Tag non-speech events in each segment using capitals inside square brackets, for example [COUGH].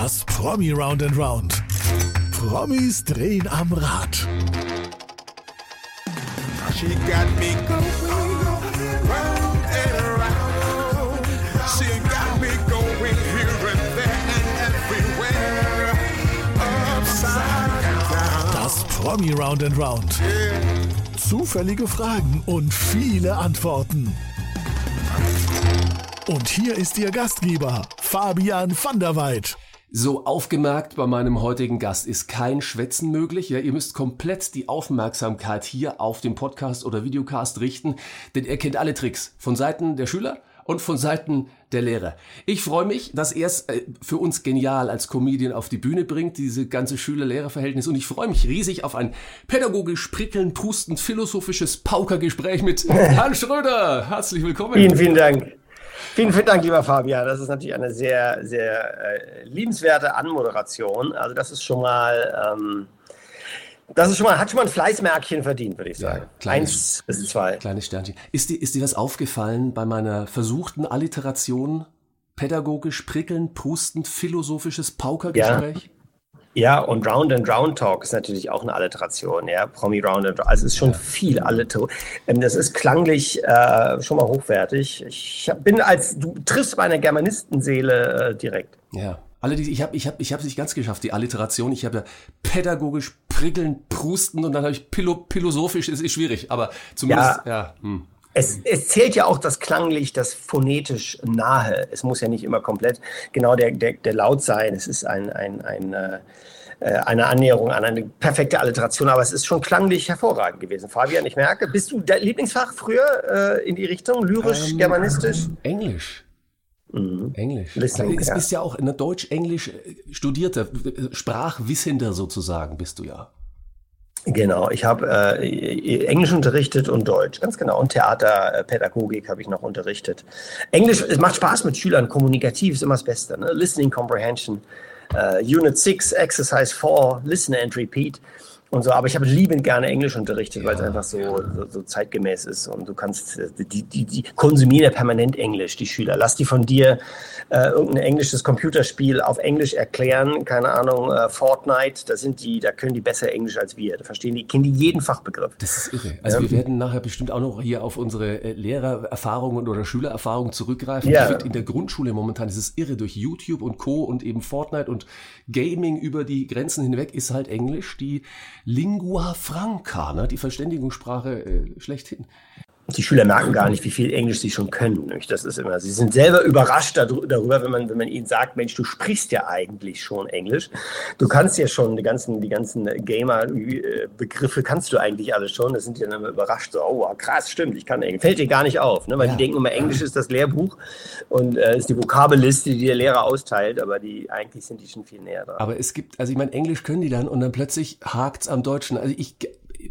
Das Promi Round and Round. Promis drehen am Rad. She got me going round and around. She got me going here and there and everywhere. Upside down. Das Promi Round and Round. Zufällige Fragen und viele Antworten. Und hier ist Ihr Gastgeber, Fabian van der Weid. So aufgemerkt bei meinem heutigen Gast ist kein Schwätzen möglich. Ja, ihr müsst komplett die Aufmerksamkeit hier auf den Podcast oder Videocast richten, denn er kennt alle Tricks von Seiten der Schüler und von Seiten der Lehrer. Ich freue mich, dass er es äh, für uns genial als Comedian auf die Bühne bringt, diese ganze Schüler-Lehrer-Verhältnis. Und ich freue mich riesig auf ein pädagogisch prickelnd, pustend, philosophisches Paukergespräch mit [LAUGHS] Herrn Schröder. Herzlich willkommen. Vielen, vielen Dank. Vielen, vielen Dank, lieber Fabian. Das ist natürlich eine sehr, sehr äh, liebenswerte Anmoderation. Also das ist schon mal, ähm, das ist schon mal, hat schon mal ein Fleißmärkchen verdient, würde ich sagen. kleines- Eins bis zwei. Kleines Sternchen. Ist dir, ist dir was aufgefallen bei meiner versuchten Alliteration? Pädagogisch prickelnd, prustend, philosophisches Paukergespräch? Ja, und Round and Round Talk ist natürlich auch eine Alliteration, ja. Promi Round and Round. Also es ist schon viel Alliteration. Ähm, das ist klanglich äh, schon mal hochwertig. Ich bin als, du triffst meine Germanistenseele äh, direkt. Ja. Alle die, ich habe ich hab, ich hab es nicht ganz geschafft, die Alliteration. Ich habe ja pädagogisch prickelnd, prustend und dann habe ich philosophisch, es ist schwierig, aber zumindest, ja. hm. Es, es zählt ja auch das klanglich, das phonetisch nahe. Es muss ja nicht immer komplett genau der, der, der Laut sein. Es ist ein, ein, ein, äh, äh, eine Annäherung an eine perfekte Alliteration, aber es ist schon klanglich hervorragend gewesen. Fabian, ich merke, bist du dein Lieblingsfach früher äh, in die Richtung? Lyrisch, Ähm, germanistisch? Englisch. Englisch. Listening, Du bist, ja. bist ja auch in der Deutsch-Englisch äh, studierter, äh, Sprachwissender sozusagen bist du ja. Genau, ich habe äh, Englisch unterrichtet und Deutsch, ganz genau. Und Theaterpädagogik habe ich noch unterrichtet. Englisch, es macht Spaß mit Schülern, kommunikativ ist immer das Beste. Ne? Listening Comprehension, äh, Unit 6, Exercise 4, Listen and Repeat und so. Aber ich habe liebend gerne Englisch unterrichtet, weil es einfach so, so, so zeitgemäß ist. Und du kannst, äh, die, die, die konsumieren ja permanent Englisch, die Schüler. Lass die von dir äh, irgendein englisches Computerspiel auf Englisch erklären, keine Ahnung, äh, Fortnite, da sind die, da können die besser Englisch als wir. Da verstehen die, kennen die jeden Fachbegriff. Das ist irre. Also wir werden nachher bestimmt auch noch hier auf unsere äh, Lehrererfahrungen oder Schülererfahrungen zurückgreifen. Ja. Ich finde in der Grundschule momentan ist es irre durch YouTube und Co. und eben Fortnite und Gaming über die Grenzen hinweg ist halt Englisch die Lingua Franca, ne? die Verständigungssprache äh, schlechthin. Die Schüler merken gar nicht, wie viel Englisch sie schon können. Das ist immer, sie sind selber überrascht darüber, wenn man, wenn man ihnen sagt, Mensch, du sprichst ja eigentlich schon Englisch. Du kannst ja schon die ganzen, die ganzen Gamer-Begriffe kannst du eigentlich alle schon. Das sind die dann immer überrascht. So, oh, krass, stimmt, ich kann Englisch. Fällt dir gar nicht auf, ne? weil Ja. die denken immer, Englisch ist das Lehrbuch und äh, ist die Vokabelliste, die der Lehrer austeilt, aber die eigentlich sind die schon viel näher dran. Aber es gibt, also ich meine, Englisch können die dann und dann plötzlich hakt's am Deutschen. Also ich,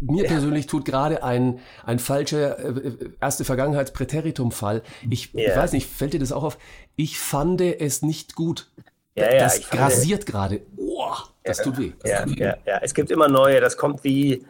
mir persönlich tut gerade ein, ein falscher äh, erste Vergangenheitspräteritum-Fall. Ich, ich Ja. weiß nicht, fällt dir das auch auf? Ich fand es nicht gut. Ja, ja, das grasiert gerade. Oh, das tut weh. Ja, ja, ja. Es gibt immer neue, das kommt wie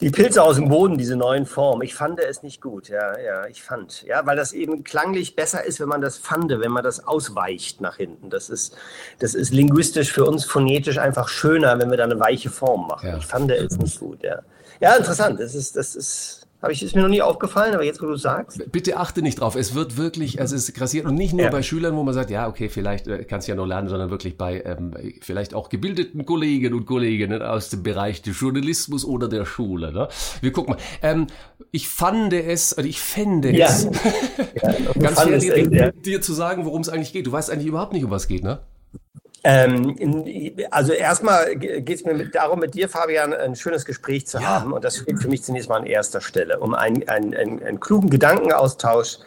die Pilze aus dem Boden, diese neuen Formen. Ich fand es nicht gut, ja, ja, ich fand. Ja, weil das eben klanglich besser ist, wenn man das fande, wenn man das ausweicht nach hinten. Das ist, das ist linguistisch für uns phonetisch einfach schöner, wenn wir da eine weiche Form machen. Ja. Ich fand es nicht gut, ja. Ja, interessant. Das ist, das ist, habe ich, ist mir noch nie aufgefallen, aber jetzt, wo du sagst. Bitte achte nicht drauf. Es wird wirklich, also es grassiert und nicht nur Ja. bei Schülern, wo man sagt, ja, okay, vielleicht äh, kannst du ja noch lernen, sondern wirklich bei ähm, vielleicht auch gebildeten Kollegen und Kolleginnen aus dem Bereich des Journalismus oder der Schule. Ne? Wir gucken mal. Ähm, ich fand es, oder ich fände Ja. es, Du [LAUGHS] ganz fandest dir, ja. dir zu sagen, worum es eigentlich geht. Du weißt eigentlich überhaupt nicht, um was es geht, ne? Ähm, also erstmal geht es mir mit, darum, mit dir, Fabian, ein schönes Gespräch zu Ja. haben. Und das steht für mich zunächst mal an erster Stelle. Um einen, einen, einen, einen klugen Gedankenaustausch,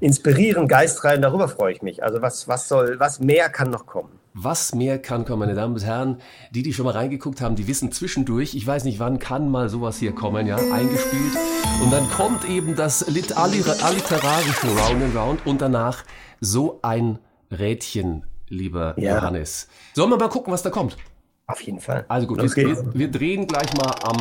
inspirieren, geistrein, darüber freue ich mich. Also was, was soll, was mehr kann noch kommen? Was mehr kann kommen, meine Damen und Herren, die, die schon mal reingeguckt haben, die wissen zwischendurch, ich weiß nicht, wann kann mal sowas hier kommen, ja, eingespielt. Und dann kommt eben das Lit Alliter- alliterarische Round and Round und danach so ein Rädchen, lieber Ja. Johannes. Sollen wir mal gucken, was da kommt? Auf jeden Fall. Also gut, Los wir, wir, drehen gleich mal am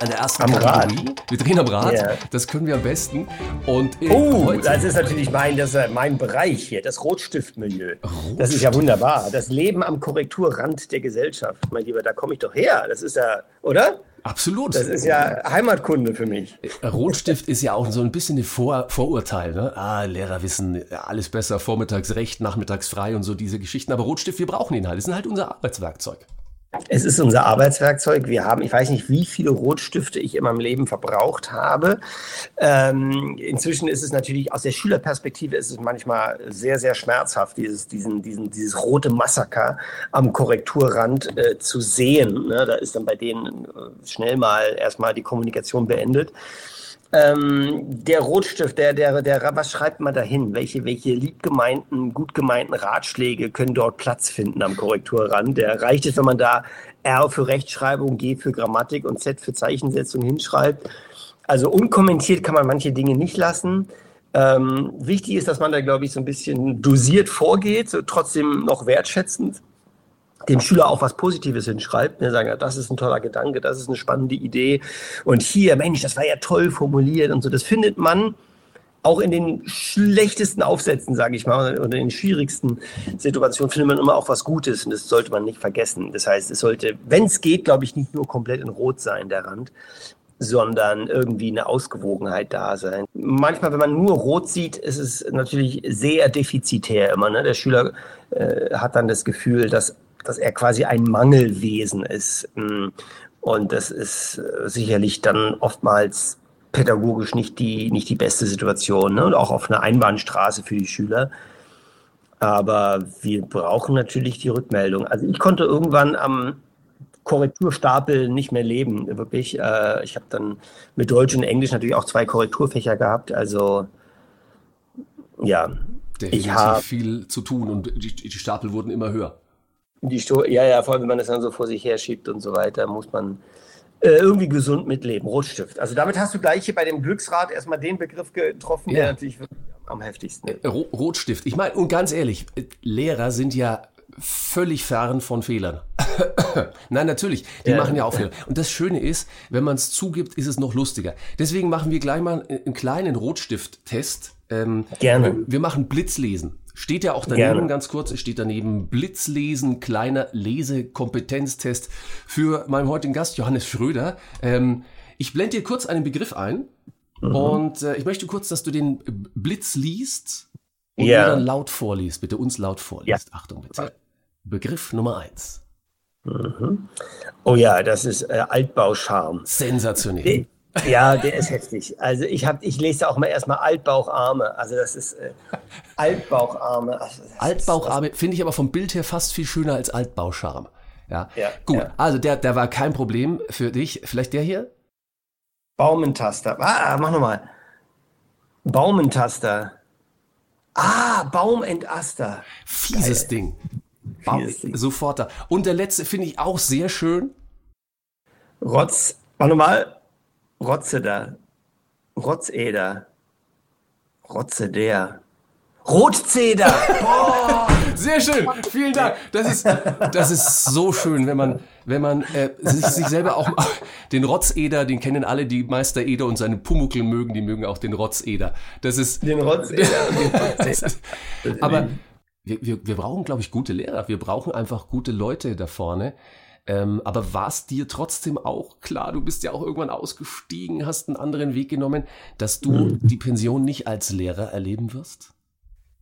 an der ersten Am Rad. Kategorie. Wir drehen am Rad. Ja. Das können wir am besten. Und äh, Oh, das ist natürlich mein, das ist mein Bereich hier, das Rotstiftmilieu. Das ist ja wunderbar. Das Leben am Korrekturrand der Gesellschaft. Mein Lieber, da komme ich doch her. Das ist ja, oder? Absolut. Das ist ja Heimatkunde für mich. Rotstift ist ja auch so ein bisschen ein Vor Vorurteil. Ne? Ah, Lehrer wissen ja, alles besser, vormittags recht, nachmittags frei und so diese Geschichten. Aber Rotstift, wir brauchen ihn halt. Das ist halt unser Arbeitswerkzeug. Es ist unser Arbeitswerkzeug. Wir haben, ich weiß nicht, wie viele Rotstifte ich in meinem Leben verbraucht habe. Ähm, inzwischen ist es natürlich aus der Schülerperspektive ist es manchmal sehr, sehr schmerzhaft, dieses, diesen, diesen, dieses rote Massaker am Korrekturrand äh, zu sehen. Ne? Da ist dann bei denen äh, schnell mal erstmal die Kommunikation beendet. Ähm, der Rotstift, der, der, der, was schreibt man da hin? Welche, welche liebgemeinten, gut gemeinten Ratschläge können dort Platz finden am Korrekturrand? Der reicht es, wenn man da R für Rechtschreibung, G für Grammatik und Z für Zeichensetzung hinschreibt. Also unkommentiert kann man manche Dinge nicht lassen. Ähm, wichtig ist, dass man da, glaube ich, so ein bisschen dosiert vorgeht, so trotzdem noch wertschätzend dem Schüler auch was Positives hinschreibt, ne, sagen, das ist ein toller Gedanke, das ist eine spannende Idee und hier, Mensch, das war ja toll formuliert und so. Das findet man auch in den schlechtesten Aufsätzen, sage ich mal, oder in den schwierigsten Situationen findet man immer auch was Gutes und das sollte man nicht vergessen. Das heißt, es sollte, wenn es geht, glaube ich, nicht nur komplett in Rot sein, der Rand, sondern irgendwie eine Ausgewogenheit da sein. Manchmal, wenn man nur rot sieht, ist es natürlich sehr defizitär immer. Ne? Der Schüler äh, hat dann das Gefühl, dass, dass er quasi ein Mangelwesen ist. Mm. Und das ist äh, sicherlich dann oftmals pädagogisch nicht die, nicht die beste Situation ne? und auch auf einer Einbahnstraße für die Schüler. Aber wir brauchen natürlich die Rückmeldung. Also ich konnte irgendwann am Korrekturstapel nicht mehr leben, wirklich. Äh, ich habe dann mit Deutsch und Englisch natürlich auch zwei Korrekturfächer gehabt. Also ja, ich Definitiv habe viel zu tun und die, die Stapel wurden immer höher. Die Sto ja, ja, vor allem wenn man das dann so vor sich her schiebt und so weiter, muss man äh, irgendwie gesund mitleben. Rotstift. Also damit hast du gleich hier bei dem Glücksrad erstmal den Begriff getroffen, Ja. der natürlich am heftigsten ist. Ro Rotstift. Ich meine, und ganz ehrlich, äh, Lehrer sind ja völlig fern von Fehlern. [COUGHS] Nein, natürlich, die Ja. machen ja auch Fehler. Und das Schöne ist, wenn man es zugibt, ist es noch lustiger. Deswegen machen wir gleich mal einen kleinen Rotstift-Test. Ähm, Gerne. Wir machen Blitzlesen. Steht ja auch daneben, Gerne. ganz kurz, es steht daneben Blitzlesen, kleiner Lesekompetenztest für meinen heutigen Gast, Johannes Schröder. Ähm, ich blende dir kurz einen Begriff ein Mhm. und äh, ich möchte kurz, dass du den Blitz liest und Ja. dann laut vorliest, bitte uns laut vorliest. Achtung bitte. Begriff Nummer eins. Oh ja, das ist äh, Altbauscharm. Sensationell. Ja, der ist heftig. Also ich habe, ich lese auch mal erstmal Altbaucharme. Also das ist äh, Altbaucharme. Also Altbaucharme finde ich aber vom Bild her fast viel schöner als Altbauscharm. Ja, Ja, gut. ja. Also der, der war kein Problem für dich. Vielleicht der hier? Baumentaster. Ah, mach nochmal. Baumentaster. Ah, Baumentaster. Fieses Ding. Bau, Fieses Ding. sofort da. Und der letzte finde ich auch sehr schön. Rotz. Mach nochmal. Rotzeder. Rotze der. Rotzeder. [LAUGHS] Sehr schön, vielen Dank. Das ist, das ist so schön, wenn man, wenn man äh, sich, sich selber auch [LAUGHS] den Rotzeder, den kennen alle, die Meister Eder und seine Pumuckel mögen, die mögen auch den Rotzeder. Das ist, Den Rotzeder. [LAUGHS] Rotzeder. ist aber wir, wir, wir brauchen, glaube ich, gute Lehrer. Wir brauchen einfach gute Leute da vorne. Ähm, aber war es dir trotzdem auch klar, du bist ja auch irgendwann ausgestiegen, hast einen anderen Weg genommen, dass du die Pension nicht als Lehrer erleben wirst?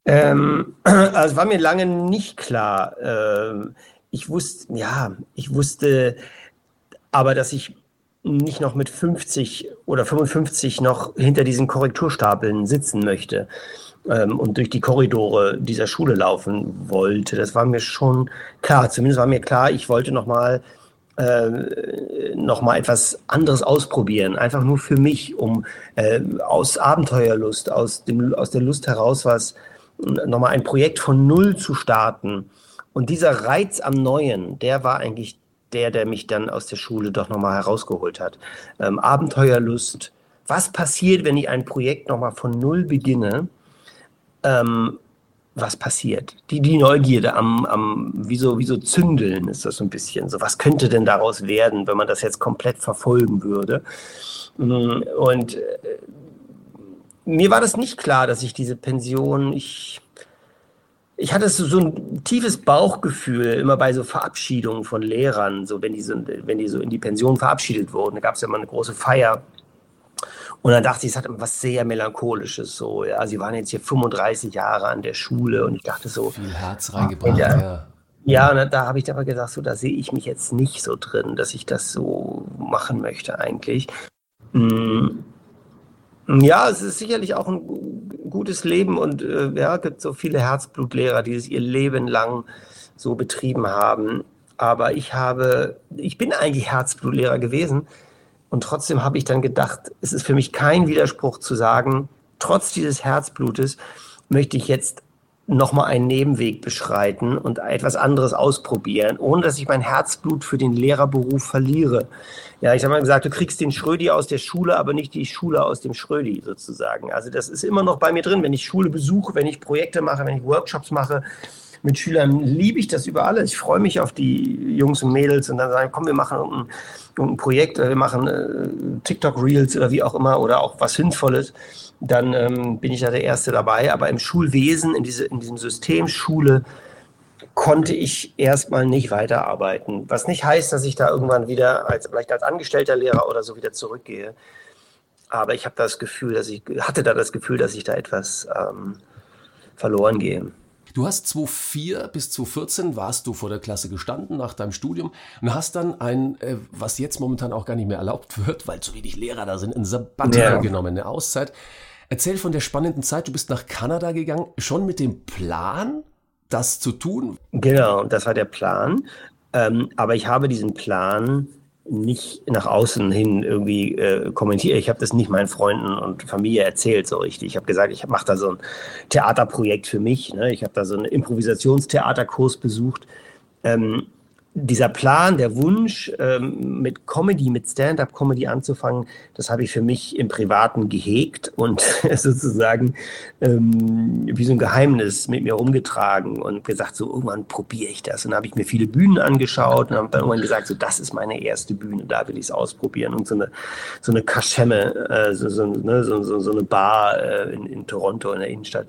Ähm, [CLEARS THROAT] also es war mir lange nicht klar. Ähm, ich wusste, ja, ich wusste aber, dass ich nicht noch mit 50 oder 55 noch hinter diesen Korrekturstapeln sitzen möchte ähm, und durch die Korridore dieser Schule laufen wollte. Das war mir schon klar. Zumindest war mir klar, ich wollte noch mal äh, noch etwas anderes ausprobieren, einfach nur für mich, um äh, aus Abenteuerlust, aus dem aus der Lust heraus was nochmal ein Projekt von Null zu starten. Und dieser Reiz am Neuen, der war eigentlich der, der mich dann aus der Schule doch nochmal herausgeholt hat. Ähm, Abenteuerlust. Was passiert, wenn ich ein Projekt nochmal von Null beginne? Ähm, was passiert. Die, die Neugierde am, am wie, so, wie so Zündeln ist das so ein bisschen. So, was könnte denn daraus werden, wenn man das jetzt komplett verfolgen würde? Mm, und äh, mir war das nicht klar, dass ich diese Pension, ich, ich hatte so, so ein tiefes Bauchgefühl immer bei so Verabschiedungen von Lehrern, so wenn die so, wenn die so in die Pension verabschiedet wurden. Da gab es ja mal eine große Feier. Und dann dachte ich, es hat was sehr Melancholisches. So, ja, sie waren jetzt hier 35 Jahre an der Schule und ich dachte so. Viel Herz reingebracht, ja. ja. Ja, und da habe ich aber gesagt, so, da sehe ich mich jetzt nicht so drin, dass ich das so machen möchte eigentlich. Mm. Ja, es ist sicherlich auch ein gutes Leben und äh, ja, gibt so viele Herzblutlehrer, die es ihr Leben lang so betrieben haben. Aber ich habe, ich bin eigentlich Herzblutlehrer gewesen und trotzdem habe ich dann gedacht, es ist für mich kein Widerspruch zu sagen, trotz dieses Herzblutes möchte ich jetzt nochmal einen Nebenweg beschreiten und etwas anderes ausprobieren, ohne dass ich mein Herzblut für den Lehrerberuf verliere. Ja, ich habe mal gesagt, du kriegst den Schrödi aus der Schule, aber nicht die Schule aus dem Schrödi sozusagen. Also das ist immer noch bei mir drin, wenn ich Schule besuche, wenn ich Projekte mache, wenn ich Workshops mache mit Schülern, liebe ich das über alles. Ich freue mich auf die Jungs und Mädels und dann sagen, komm, wir machen ein, ein Projekt, wir machen äh, TikTok-Reels oder wie auch immer oder auch was Sinnvolles dann ähm, bin ich da der Erste dabei. Aber im Schulwesen, in, diese, in diesem System Schule, konnte ich erstmal nicht weiterarbeiten. Was nicht heißt, dass ich da irgendwann wieder, als, vielleicht als angestellter Lehrer oder so wieder zurückgehe. Aber ich habe das Gefühl, dass ich, hatte da das Gefühl, dass ich da etwas ähm, verloren gehe. Du hast 2004 bis 2014 warst du vor der Klasse gestanden nach deinem Studium und hast dann ein, äh, was jetzt momentan auch gar nicht mehr erlaubt wird, weil zu wenig Lehrer da sind, ein Sabbatical ja. genommen, eine Auszeit. Erzähl von der spannenden Zeit. Du bist nach Kanada gegangen, schon mit dem Plan, das zu tun? Genau, das war der Plan. Ähm, aber ich habe diesen Plan nicht nach außen hin irgendwie äh, kommentiert. Ich habe das nicht meinen Freunden und Familie erzählt so richtig. Ich habe gesagt, ich mache da so ein Theaterprojekt für mich. Ne? Ich habe da so einen Improvisationstheaterkurs besucht. Ähm, dieser Plan, der Wunsch, ähm, mit Comedy, mit Stand-up-Comedy anzufangen, das habe ich für mich im Privaten gehegt und [LAUGHS] sozusagen ähm, wie so ein Geheimnis mit mir rumgetragen und gesagt, so irgendwann probiere ich das. Und dann habe ich mir viele Bühnen angeschaut und habe dann irgendwann gesagt, so das ist meine erste Bühne, da will ich es ausprobieren. Und so eine, so eine Kaschemme, äh, so, so, ne, so, so, eine Bar äh, in, in Toronto in der Innenstadt.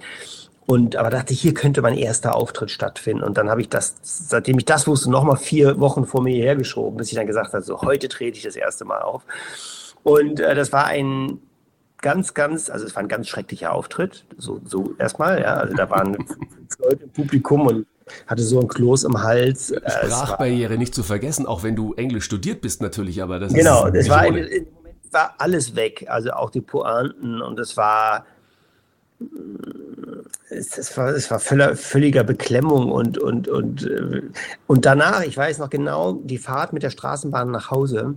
Und aber dachte, hier könnte mein erster Auftritt stattfinden. Und dann habe ich das, seitdem ich das wusste, nochmal vier Wochen vor mir hergeschoben, bis ich dann gesagt habe, so heute trete ich das erste Mal auf. Und äh, das war ein ganz, ganz, also es war ein ganz schrecklicher Auftritt. So, so erstmal, ja. Also da waren Leute im Publikum und hatte so ein Kloß im Hals. Äh, Sprachbarriere nicht zu vergessen, auch wenn du Englisch studiert bist natürlich, aber das genau, ist. Genau, es war, war alles weg. Also auch die Pointen und es war es, war, es war völler, völliger Beklemmung und, und, und, äh, und danach, ich weiß noch genau, die Fahrt mit der Straßenbahn nach Hause,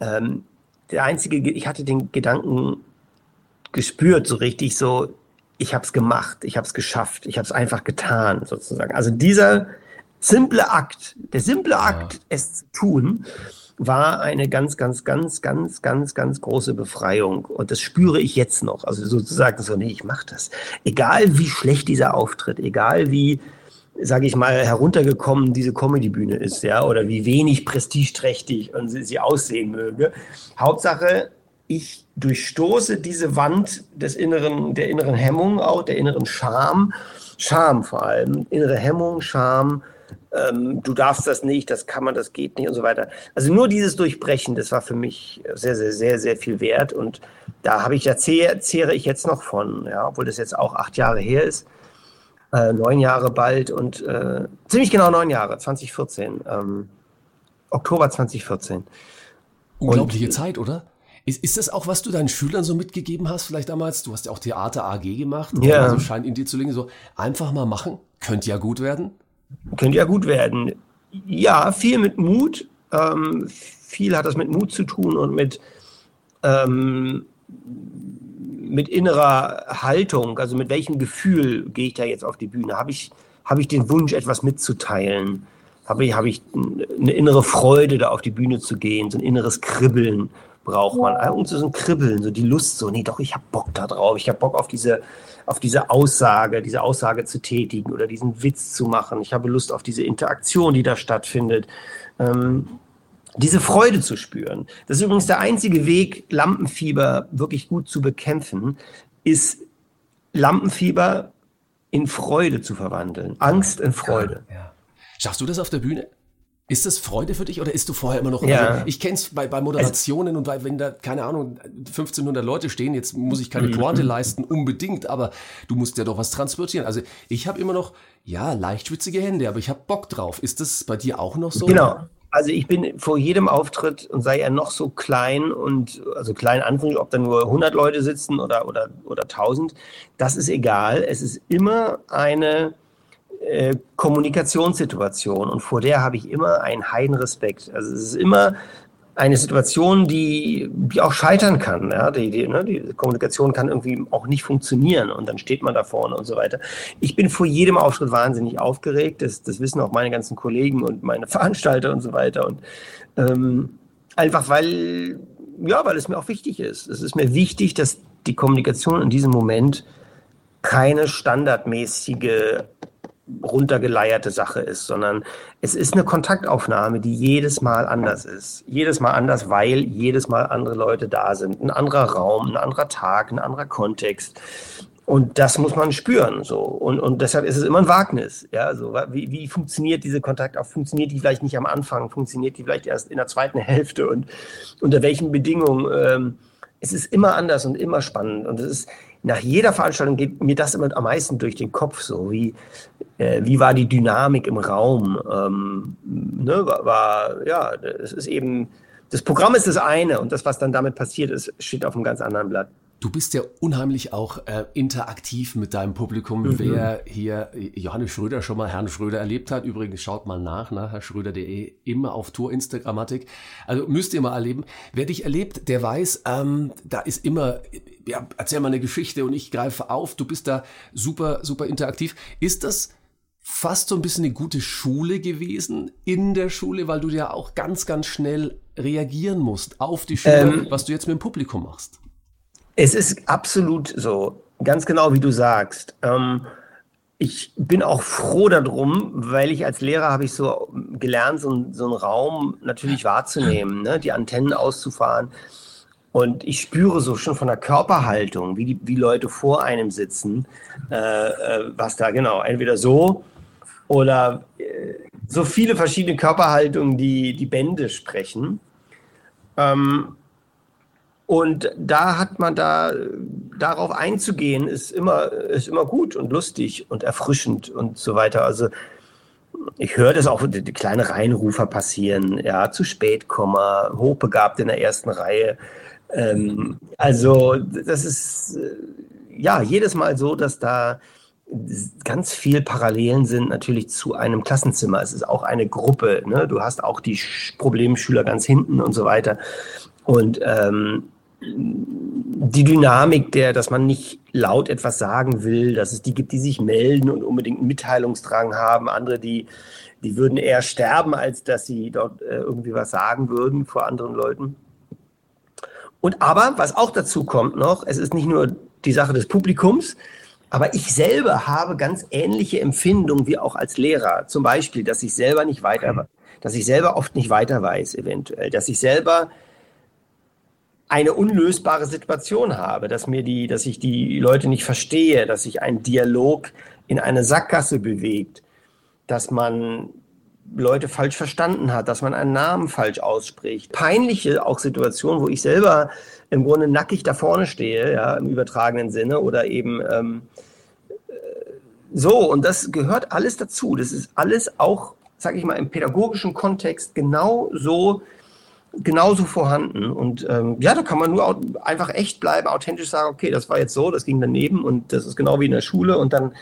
ähm, der einzige, ich hatte den Gedanken gespürt, so richtig so, ich habe es gemacht, ich habe es geschafft, ich habe es einfach getan, sozusagen. Also dieser simple Akt, der simple Akt, ja. es zu tun, war eine ganz, ganz, ganz, ganz, ganz, ganz große Befreiung. Und das spüre ich jetzt noch. Also sozusagen so, nee, ich mache das. Egal wie schlecht dieser Auftritt, egal wie, sage ich mal, heruntergekommen diese Comedy-Bühne ist, ja, oder wie wenig prestigeträchtig und sie, sie aussehen möge. Hauptsache, ich durchstoße diese Wand des inneren, der inneren Hemmung auch, der inneren Scham, Scham vor allem, innere Hemmung, Scham, ähm, du darfst das nicht, das kann man, das geht nicht und so weiter. Also nur dieses Durchbrechen, das war für mich sehr, sehr, sehr, sehr viel wert und da habe ich, da zehre, ich jetzt noch von, ja, obwohl das jetzt auch acht Jahre her ist, äh, neun Jahre bald und äh, ziemlich genau neun Jahre, 2014, ähm, Oktober 2014. Unglaubliche und, Zeit, oder? Ist, ist das auch, was du deinen Schülern so mitgegeben hast, vielleicht damals? Du hast ja auch Theater AG gemacht. Ja. Also scheint in dir zu liegen, so einfach mal machen, könnte ja gut werden. Könnte ja gut werden. Ja, viel mit Mut. Ähm, viel hat das mit Mut zu tun und mit, ähm, mit innerer Haltung. Also mit welchem Gefühl gehe ich da jetzt auf die Bühne? Habe ich, hab ich den Wunsch, etwas mitzuteilen? Habe ich, hab ich eine innere Freude, da auf die Bühne zu gehen, so ein inneres Kribbeln? Braucht man. Irgend so ein Kribbeln, so die Lust, so, nee, doch, ich habe Bock da drauf. Ich habe Bock auf diese, auf diese Aussage, diese Aussage zu tätigen oder diesen Witz zu machen. Ich habe Lust auf diese Interaktion, die da stattfindet. Ähm, diese Freude zu spüren. Das ist übrigens der einzige Weg, Lampenfieber wirklich gut zu bekämpfen, ist Lampenfieber in Freude zu verwandeln. Angst in Freude. Ja, ja. Schaffst du das auf der Bühne? Ist das Freude für dich oder ist du vorher immer noch? Ja. Also ich kenne es bei, bei Moderationen und bei, wenn da, keine Ahnung, 1500 Leute stehen, jetzt muss ich keine Pointe leisten, unbedingt, aber du musst ja doch was transportieren. Also ich habe immer noch, ja, leicht schwitzige Hände, aber ich habe Bock drauf. Ist das bei dir auch noch so? Genau. Also ich bin vor jedem Auftritt und sei er noch so klein und also klein Anfang, ob da nur 100 Leute sitzen oder oder oder 1000, das ist egal. Es ist immer eine äh, Kommunikationssituation und vor der habe ich immer einen Heidenrespekt. Also es ist immer eine Situation, die, die auch scheitern kann. Ja? Die, die, ne? die Kommunikation kann irgendwie auch nicht funktionieren und dann steht man da vorne und so weiter. Ich bin vor jedem Auftritt wahnsinnig aufgeregt. Das, das wissen auch meine ganzen Kollegen und meine [LAUGHS] Veranstalter und so weiter. Und ähm, einfach weil, ja, weil es mir auch wichtig ist. Es ist mir wichtig, dass die Kommunikation in diesem Moment keine standardmäßige runtergeleierte Sache ist, sondern es ist eine Kontaktaufnahme, die jedes Mal anders ist. Jedes Mal anders, weil jedes Mal andere Leute da sind. Ein anderer Raum, ein anderer Tag, ein anderer Kontext. Und das muss man spüren, so. Und, und deshalb ist es immer ein Wagnis, ja. So, wie, wie funktioniert diese Kontaktaufnahme? Funktioniert die vielleicht nicht am Anfang? Funktioniert die vielleicht erst in der zweiten Hälfte? Und unter welchen Bedingungen? Ähm, es ist immer anders und immer spannend. Und es ist, nach jeder Veranstaltung geht mir das immer am meisten durch den Kopf, so wie, äh, wie war die Dynamik im Raum? Ähm, ne, war, war, ja, es ist eben, das Programm ist das eine und das, was dann damit passiert ist, steht auf einem ganz anderen Blatt. Du bist ja unheimlich auch äh, interaktiv mit deinem Publikum. Mhm. Wer hier Johannes Schröder schon mal Herrn Schröder erlebt hat, übrigens schaut mal nach, nach herrschröder.de, immer auf Tour Instagrammatik. Also müsst ihr mal erleben. Wer dich erlebt, der weiß, ähm, da ist immer, ja, erzähl mal eine Geschichte und ich greife auf. Du bist da super, super interaktiv. Ist das fast so ein bisschen eine gute Schule gewesen in der Schule, weil du ja auch ganz, ganz schnell reagieren musst auf die Schule, ähm, was du jetzt mit dem Publikum machst? Es ist absolut so, ganz genau wie du sagst. Ähm, ich bin auch froh darum, weil ich als Lehrer habe ich so gelernt, so, so einen Raum natürlich wahrzunehmen, ne? die Antennen auszufahren. Und ich spüre so schon von der Körperhaltung, wie die wie Leute vor einem sitzen, äh, äh, was da genau, entweder so oder äh, so viele verschiedene Körperhaltungen, die die Bände sprechen. Ähm, und da hat man da, darauf einzugehen, ist immer, ist immer gut und lustig und erfrischend und so weiter. Also ich höre das auch, die, die kleine Reinrufer passieren, ja, zu spät kommen, hochbegabt in der ersten Reihe. Ähm, also das ist ja jedes Mal so, dass da ganz viel Parallelen sind natürlich zu einem Klassenzimmer. Es ist auch eine Gruppe. Ne? Du hast auch die Problemschüler ganz hinten und so weiter. Und ähm, die Dynamik der, dass man nicht laut etwas sagen will, dass es die gibt, die sich melden und unbedingt einen Mitteilungsdrang haben, andere, die, die würden eher sterben, als dass sie dort äh, irgendwie was sagen würden vor anderen Leuten. Und aber, was auch dazu kommt noch, es ist nicht nur die Sache des Publikums, aber ich selber habe ganz ähnliche Empfindungen wie auch als Lehrer. Zum Beispiel, dass ich selber nicht weiter, dass ich selber oft nicht weiter weiß, eventuell, dass ich selber eine unlösbare Situation habe, dass mir die, dass ich die Leute nicht verstehe, dass sich ein Dialog in eine Sackgasse bewegt, dass man Leute falsch verstanden hat, dass man einen Namen falsch ausspricht. Peinliche auch Situationen, wo ich selber im Grunde nackig da vorne stehe, ja, im übertragenen Sinne oder eben ähm, äh, so. Und das gehört alles dazu. Das ist alles auch, sage ich mal, im pädagogischen Kontext genau so genauso vorhanden. Und ähm, ja, da kann man nur einfach echt bleiben, authentisch sagen, okay, das war jetzt so, das ging daneben und das ist genau wie in der Schule und dann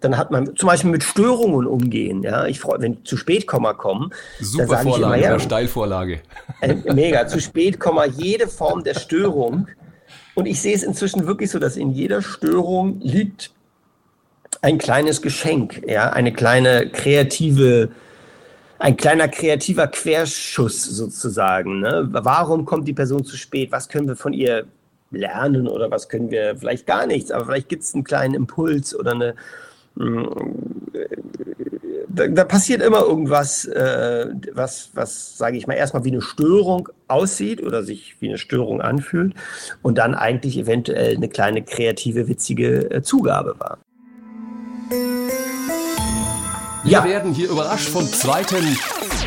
dann hat man zum Beispiel mit Störungen umgehen. Ja, ich freue, wenn zu spät Komma kommen. Super dann Vorlage, immer, ja, Steilvorlage. Äh, [LAUGHS] mega, zu spät Komma, jede Form der Störung. Und ich sehe es inzwischen wirklich so, dass in jeder Störung liegt ein kleines Geschenk, ja, eine kleine kreative ein kleiner kreativer Querschuss sozusagen. Ne? Warum kommt die Person zu spät? Was können wir von ihr lernen oder was können wir vielleicht gar nichts, aber vielleicht gibt es einen kleinen Impuls oder eine. Mm, da, da passiert immer irgendwas, äh, was, was sage ich mal, erstmal wie eine Störung aussieht oder sich wie eine Störung anfühlt und dann eigentlich eventuell eine kleine kreative, witzige äh, Zugabe war. Wir ja. werden hier überrascht vom zweiten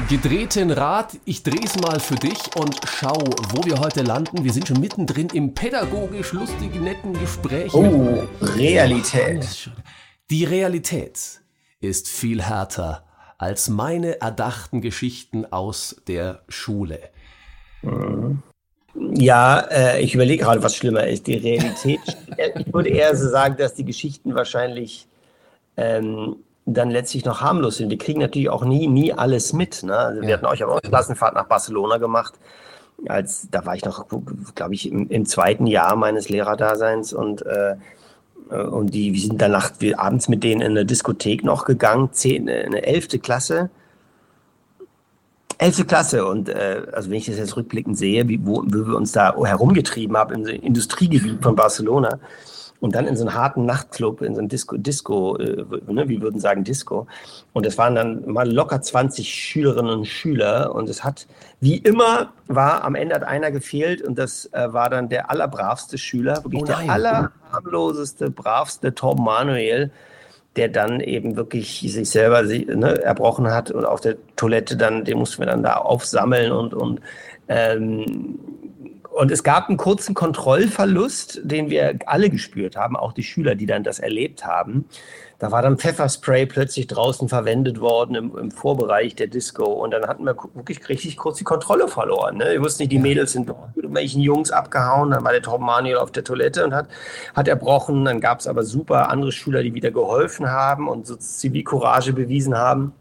gedrehten Rad. Ich drehe es mal für dich und schau, wo wir heute landen. Wir sind schon mittendrin im pädagogisch lustigen, netten Gespräch. Oh, Realität. Die Realität ist viel härter als meine erdachten Geschichten aus der Schule. Ja, äh, ich überlege gerade, was schlimmer ist. Die Realität. [LAUGHS] ich würde eher so sagen, dass die Geschichten wahrscheinlich ähm, dann letztlich noch harmlos sind. Wir kriegen natürlich auch nie, nie alles mit. Ne? Also wir hatten euch auch eine Klassenfahrt nach Barcelona gemacht. Als, da war ich noch, glaube ich, im, im, zweiten Jahr meines Lehrerdaseins und, äh, und die, wir sind danach wir abends mit denen in eine Diskothek noch gegangen, zehn, eine elfte Klasse. Elfte Klasse und äh, also wenn ich das jetzt rückblickend sehe, wie, wo, wo wir uns da herumgetrieben haben im Industriegebiet von Barcelona, und dann in so einen harten Nachtclub, in so ein Disco, Disco, äh, ne, wir würden sagen Disco. Und es waren dann mal locker 20 Schülerinnen und Schüler. Und es hat, wie immer, war am Ende hat einer gefehlt und das äh, war dann der allerbravste Schüler, wirklich oh der allerharmloseste, bravste Tom Manuel, der dann eben wirklich sich selber ne, erbrochen hat und auf der Toilette dann, den mussten wir dann da aufsammeln und, und ähm, und es gab einen kurzen Kontrollverlust, den wir alle gespürt haben, auch die Schüler, die dann das erlebt haben. Da war dann Pfefferspray plötzlich draußen verwendet worden im, im Vorbereich der Disco. Und dann hatten wir wirklich richtig kurz die Kontrolle verloren. Ne? Wir wussten nicht, die Mädels sind mit irgendwelchen Jungs abgehauen. Dann war der Tom Manuel auf der Toilette und hat, hat erbrochen. Dann gab es aber super andere Schüler, die wieder geholfen haben und so Zivilcourage bewiesen haben.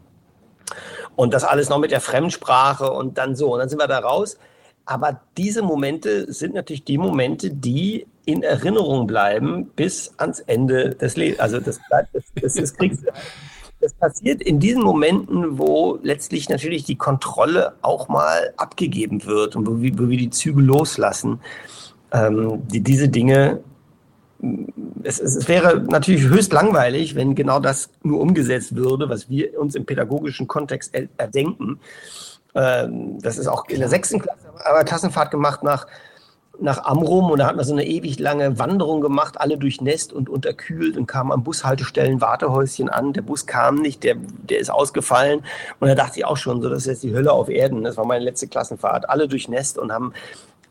Und das alles noch mit der Fremdsprache und dann so. Und dann sind wir da raus. Aber diese Momente sind natürlich die Momente, die in Erinnerung bleiben bis ans Ende des Lebens. Also das, das, das, das kriegst das passiert in diesen Momenten, wo letztlich natürlich die Kontrolle auch mal abgegeben wird und wo wir, wo wir die Züge loslassen. Ähm, die, diese Dinge, es, es, wäre natürlich höchst langweilig, wenn genau das nur umgesetzt würde, was wir uns im pädagogischen Kontext erdenken. Ähm, das ist auch in der sechsten Klasse, aber Klassenfahrt gemacht nach, nach Amrum und da hat man so eine ewig lange Wanderung gemacht, alle durchnässt und unterkühlt und kamen am Bushaltestellen Wartehäuschen an. Der Bus kam nicht, der, der ist ausgefallen und da dachte ich auch schon, so das ist jetzt die Hölle auf Erden. Das war meine letzte Klassenfahrt. Alle durchnässt und haben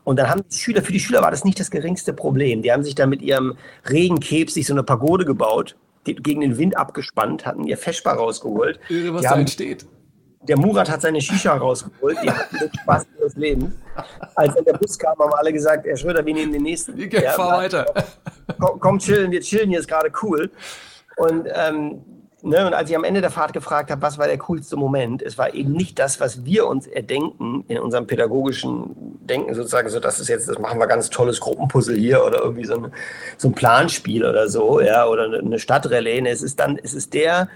und dann haben die Schüler, für die Schüler war das nicht das geringste Problem. Die haben sich dann mit ihrem Regenkebs sich so eine Pagode gebaut, gegen den Wind abgespannt, hatten ihr Feschbar rausgeholt. Irre, was die da entsteht der Murat hat seine Shisha rausgeholt. Die hatten den Spaß ihres Lebens. Als dann der Bus kam, haben alle gesagt, Herr Schröder, wir nehmen den nächsten. Ich ja, fahr weiter. Komm, komm, chillen, wir chillen, hier ist gerade cool. Und, ähm, ne, und als ich am Ende der Fahrt gefragt habe, was war der coolste Moment, es war eben nicht das, was wir uns erdenken in unserem pädagogischen Denken, sozusagen, so das ist jetzt, das machen wir ganz tolles Gruppenpuzzle hier oder irgendwie so ein, so ein Planspiel oder so, ja, oder eine Stadtrallye. Es ist dann, es ist der,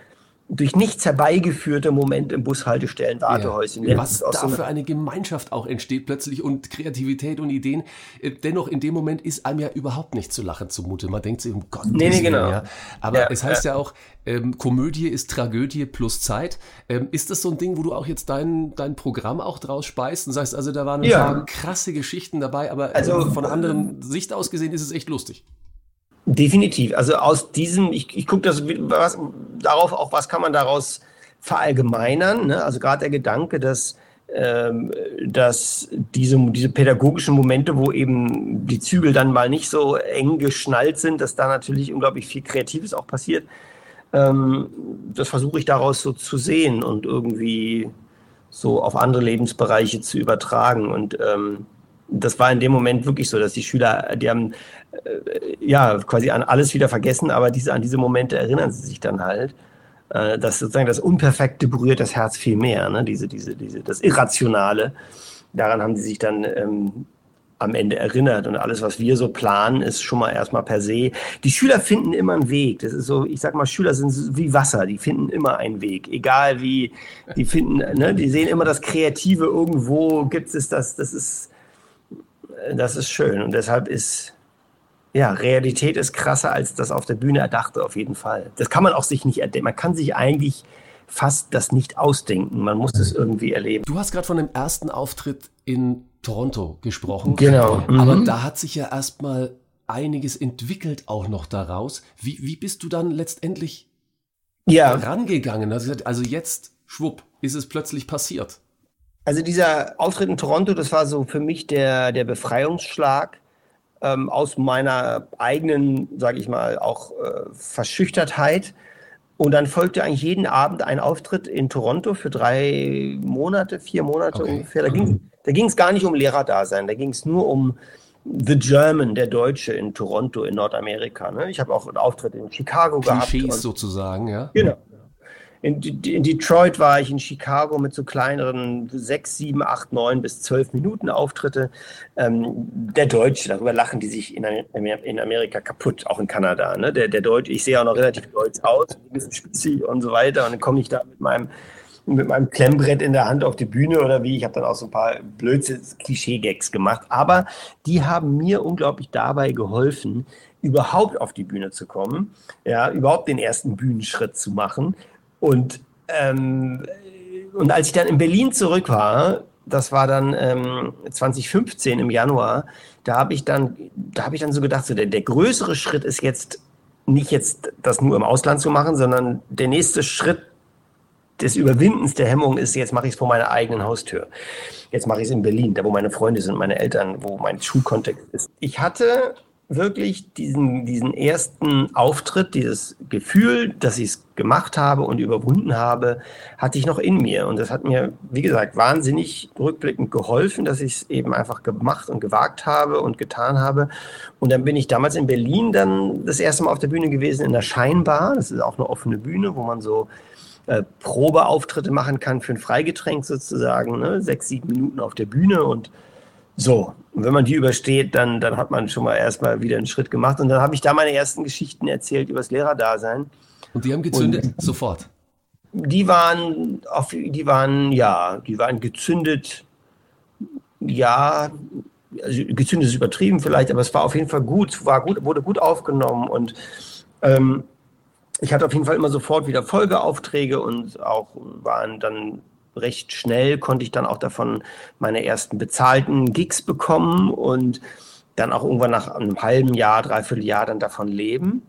durch nichts herbeigeführte Moment im Bushaltestellen, Wartehäuschen. Ja. Was da so für eine Gemeinschaft auch entsteht plötzlich und Kreativität und Ideen. Äh, dennoch in dem Moment ist einem ja überhaupt nicht zu lachen zumute. Man denkt sich, um Gott, nee, nee, genau. ja. Aber ja, es heißt ja, auch, ähm, Komödie ist Tragödie plus Zeit. Ähm, ist das so ein Ding, wo du auch jetzt dein, dein Programm auch draus speist und sagst, also da waren ja. krasse Geschichten dabei, aber also, von einer anderen Sicht aus gesehen ist es echt lustig. Definitiv. Also aus diesem, ich, ich gucke das darauf auch, was kann man daraus verallgemeinern. Ne? Also gerade der Gedanke, dass, ähm, dass diese, diese pädagogischen Momente, wo eben die Zügel dann mal nicht so eng geschnallt sind, dass da natürlich unglaublich viel Kreatives auch passiert. Ähm, das versuche ich daraus so zu sehen und irgendwie so auf andere Lebensbereiche zu übertragen. Und ähm, das war in dem Moment wirklich so, dass die Schüler, die haben äh, ja quasi an alles wieder vergessen, aber diese, an diese Momente erinnern sie sich dann halt. Äh, das sozusagen das Unperfekte berührt das Herz viel mehr, ne? diese, diese, diese, das Irrationale. Daran haben sie sich dann ähm, am Ende erinnert. Und alles, was wir so planen, ist schon mal erstmal per se. Die Schüler finden immer einen Weg. Das ist so, ich sag mal, Schüler sind wie Wasser, die finden immer einen Weg. Egal wie, die finden, ne, die sehen immer das Kreative irgendwo, gibt es das, das ist, das ist schön. Und deshalb ist, ja, Realität ist krasser als das auf der Bühne erdachte, auf jeden Fall. Das kann man auch sich nicht erdenken. Man kann sich eigentlich fast das nicht ausdenken. Man muss es irgendwie erleben. Du hast gerade von dem ersten Auftritt in Toronto gesprochen. Genau. Mhm. Aber da hat sich ja erstmal einiges entwickelt auch noch daraus. Wie, wie bist du dann letztendlich ja. rangegangen? Also, also jetzt, schwupp, ist es plötzlich passiert. Also dieser Auftritt in Toronto, das war so für mich der, der Befreiungsschlag ähm, aus meiner eigenen, sage ich mal, auch äh, Verschüchtertheit. Und dann folgte eigentlich jeden Abend ein Auftritt in Toronto für drei Monate, vier Monate okay. ungefähr. Da ging es gar nicht um Lehrerdasein, da ging es nur um The German, der Deutsche in Toronto in Nordamerika. Ne? Ich habe auch einen Auftritt in Chicago Klischees gehabt. sozusagen, ja. Genau. In, in, Detroit war ich, in Chicago mit so kleineren sechs, sieben, acht, neun bis zwölf Minuten Auftritte. Ähm, der Deutsche, darüber lachen die sich in, in Amerika kaputt, auch in Kanada. Ne? Der, der Deutsche, ich sehe auch noch relativ deutsch aus, ein bisschen spießig und so weiter. Und dann komme ich da mit meinem mit meinem Klemmbrett in der Hand auf die Bühne oder wie. Ich habe dann auch so ein paar blödsinn Klischee-Gags gemacht. Aber die haben mir unglaublich dabei geholfen, überhaupt auf die Bühne zu kommen, ja, überhaupt den ersten Bühnenschritt zu machen und, ähm, und als ich dann in Berlin zurück war, das war dann ähm, 2015 im Januar, da habe ich dann, da habe ich dann so gedacht, so der, der größere Schritt ist jetzt nicht jetzt das nur im Ausland zu machen, sondern der nächste Schritt des Überwindens der Hemmung ist, jetzt mache ich es vor meiner eigenen Haustür. Jetzt mache ich es in Berlin, da wo meine Freunde sind, meine Eltern, wo mein Schulkontext ist. Ich hatte wirklich diesen, diesen ersten Auftritt, dieses Gefühl, dass ich es gemacht habe und überwunden habe, hatte ich noch in mir. Und das hat mir, wie gesagt, wahnsinnig rückblickend geholfen, dass ich es eben einfach gemacht und gewagt habe und getan habe. Und dann bin ich damals in Berlin dann das erste Mal auf der Bühne gewesen, in der Scheinbar. Das ist auch eine offene Bühne, wo man so äh, Probeauftritte machen kann für ein Freigetränk sozusagen. Ne? Sechs, sieben Minuten auf der Bühne und so, und wenn man die übersteht, dann, dann hat man schon mal erstmal wieder einen Schritt gemacht. Und dann habe ich da meine ersten Geschichten erzählt über das Lehrerdasein. Und die haben gezündet und sofort? Die waren, auf, die waren, ja, die waren gezündet, ja, also gezündet ist übertrieben vielleicht, aber es war auf jeden Fall gut, war gut, wurde gut aufgenommen und ähm, ich hatte auf jeden Fall immer sofort wieder Folgeaufträge und auch waren dann recht schnell konnte ich dann auch davon meine ersten bezahlten Gigs bekommen und dann auch irgendwann nach einem halben Jahr, dreiviertel Jahr dann davon leben.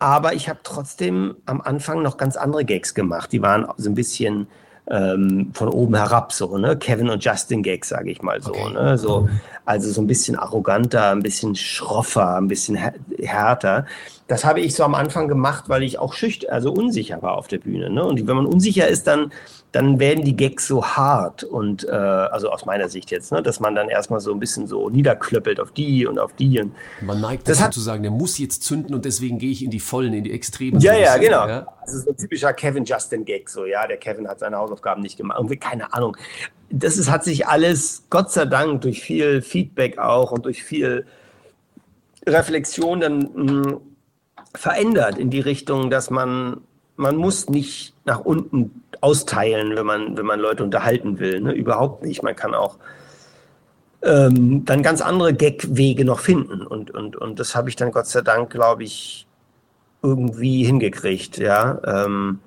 Aber ich habe trotzdem am Anfang noch ganz andere Gags gemacht. Die waren so ein bisschen ähm, von oben herab, so, ne? Kevin und Justin Gags, sage ich mal so, okay. ne? So, also so ein bisschen arroganter, ein bisschen schroffer, ein bisschen härter. Das habe ich so am Anfang gemacht, weil ich auch schüchtern, also unsicher war auf der Bühne. Ne? Und wenn man unsicher ist, dann dann werden die Gags so hart und äh, also aus meiner Sicht jetzt, ne, dass man dann erstmal so ein bisschen so niederklöppelt auf die und auf die. Und man neigt das dazu zu sagen, der muss jetzt zünden und deswegen gehe ich in die Vollen, in die Extremen. Ja, ja, genau. Ja? Das ist so ein typischer Kevin Justin Gag, so ja, der Kevin hat seine Hausaufgaben nicht gemacht. Irgendwie, keine Ahnung. Das ist, hat sich alles, Gott sei Dank, durch viel Feedback auch und durch viel Reflexion dann mh, mm, verändert in die Richtung, dass man man muss nicht nach unten austeilen, wenn man, wenn man Leute unterhalten will. Ne? Überhaupt nicht. Man kann auch ähm, dann ganz andere Gag-Wege noch finden. Und, und, und das habe ich dann Gott sei Dank, glaube ich, irgendwie hingekriegt, ja. Ähm,